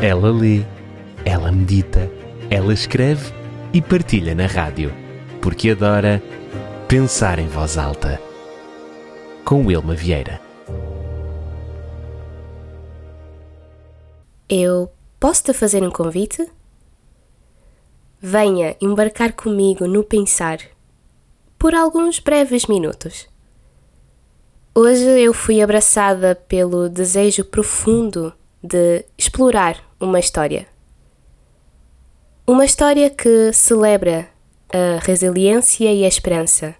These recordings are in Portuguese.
Ela lê, ela medita, ela escreve e partilha na rádio, porque adora pensar em voz alta. Com Wilma Vieira. Eu posso te fazer um convite? Venha embarcar comigo no pensar por alguns breves minutos. Hoje eu fui abraçada pelo desejo profundo de explorar uma história. Uma história que celebra a resiliência e a esperança.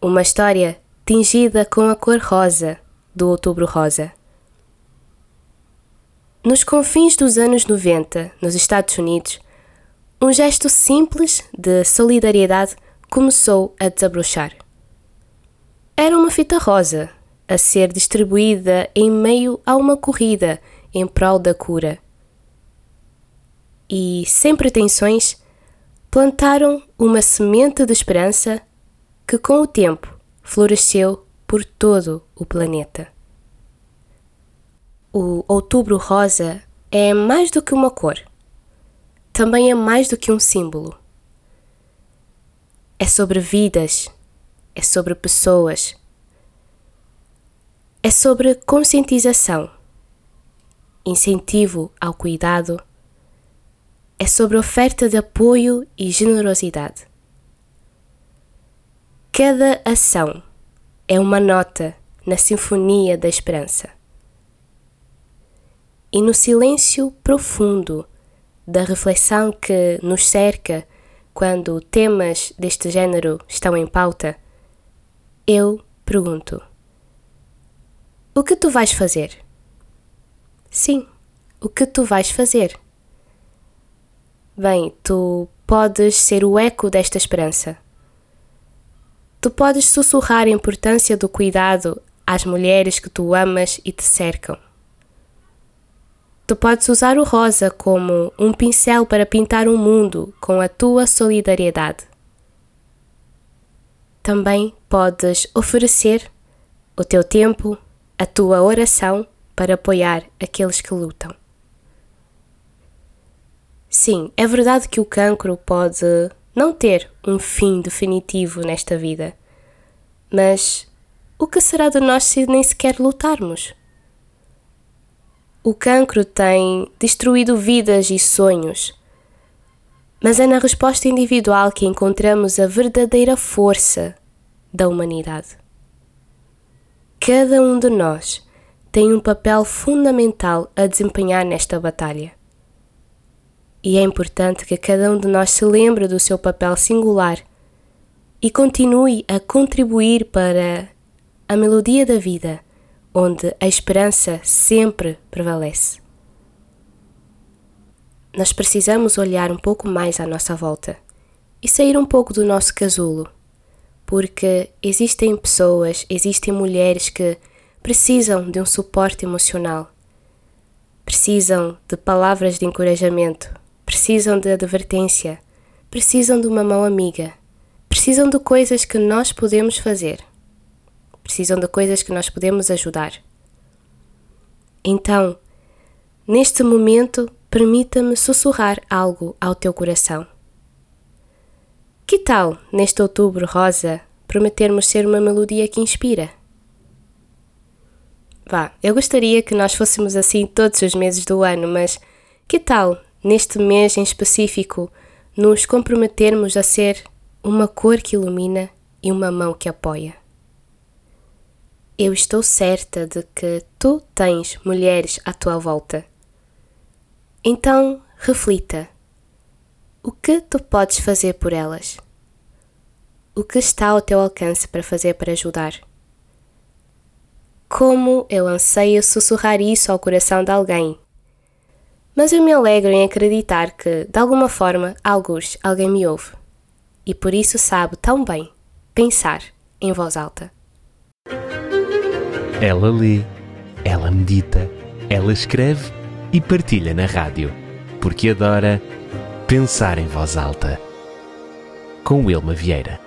Uma história tingida com a cor rosa do Outubro Rosa. Nos confins dos anos 90, nos Estados Unidos, um gesto simples de solidariedade começou a desabrochar. Era uma fita rosa a ser distribuída em meio a uma corrida em prol da cura. E, sem pretensões, plantaram uma semente de esperança que, com o tempo, floresceu por todo o planeta. O Outubro Rosa é mais do que uma cor. Também é mais do que um símbolo. É sobre vidas, é sobre pessoas, é sobre conscientização, incentivo ao cuidado, é sobre oferta de apoio e generosidade. Cada ação é uma nota na sinfonia da esperança. E no silêncio profundo da reflexão que nos cerca quando temas deste género estão em pauta, eu pergunto. O que tu vais fazer? Sim, o que tu vais fazer? Bem, tu podes ser o eco desta esperança. Tu podes sussurrar a importância do cuidado às mulheres que tu amas e te cercam. Tu podes usar o rosa como um pincel para pintar o um mundo com a tua solidariedade. Também podes oferecer o teu tempo, a tua oração para apoiar aqueles que lutam. Sim, é verdade que o cancro pode não ter um fim definitivo nesta vida, mas o que será de nós se nem sequer lutarmos? O cancro tem destruído vidas e sonhos, mas é na resposta individual que encontramos a verdadeira força da humanidade. Cada um de nós tem um papel fundamental a desempenhar nesta batalha. E é importante que cada um de nós se lembre do seu papel singular e continue a contribuir para a melodia da vida, onde a esperança sempre prevalece. Nós precisamos olhar um pouco mais à nossa volta e sair um pouco do nosso casulo porque existem pessoas, existem mulheres que precisam de um suporte emocional, precisam de palavras de encorajamento, precisam de advertência, precisam de uma mão amiga, precisam de coisas que nós podemos fazer, precisam de coisas que nós podemos ajudar. Então, neste momento, permita-me sussurrar algo ao teu coração. Que tal, neste outubro rosa, prometermos ser uma melodia que inspira? Vá, eu gostaria que nós fôssemos assim todos os meses do ano, mas que tal, neste mês em específico, nos comprometermos a ser uma cor que ilumina e uma mão que apoia? Eu estou certa de que tu tens mulheres à tua volta. Então, reflita o que tu podes fazer por elas? O que está ao teu alcance para fazer para ajudar? Como eu anseio sussurrar isso ao coração de alguém. Mas eu me alegro em acreditar que, de alguma forma, alguns alguém me ouve. E por isso sabe tão bem pensar em voz alta. Ela lê, ela medita, ela escreve e partilha na rádio, porque adora Pensar em Voz Alta, com Wilma Vieira.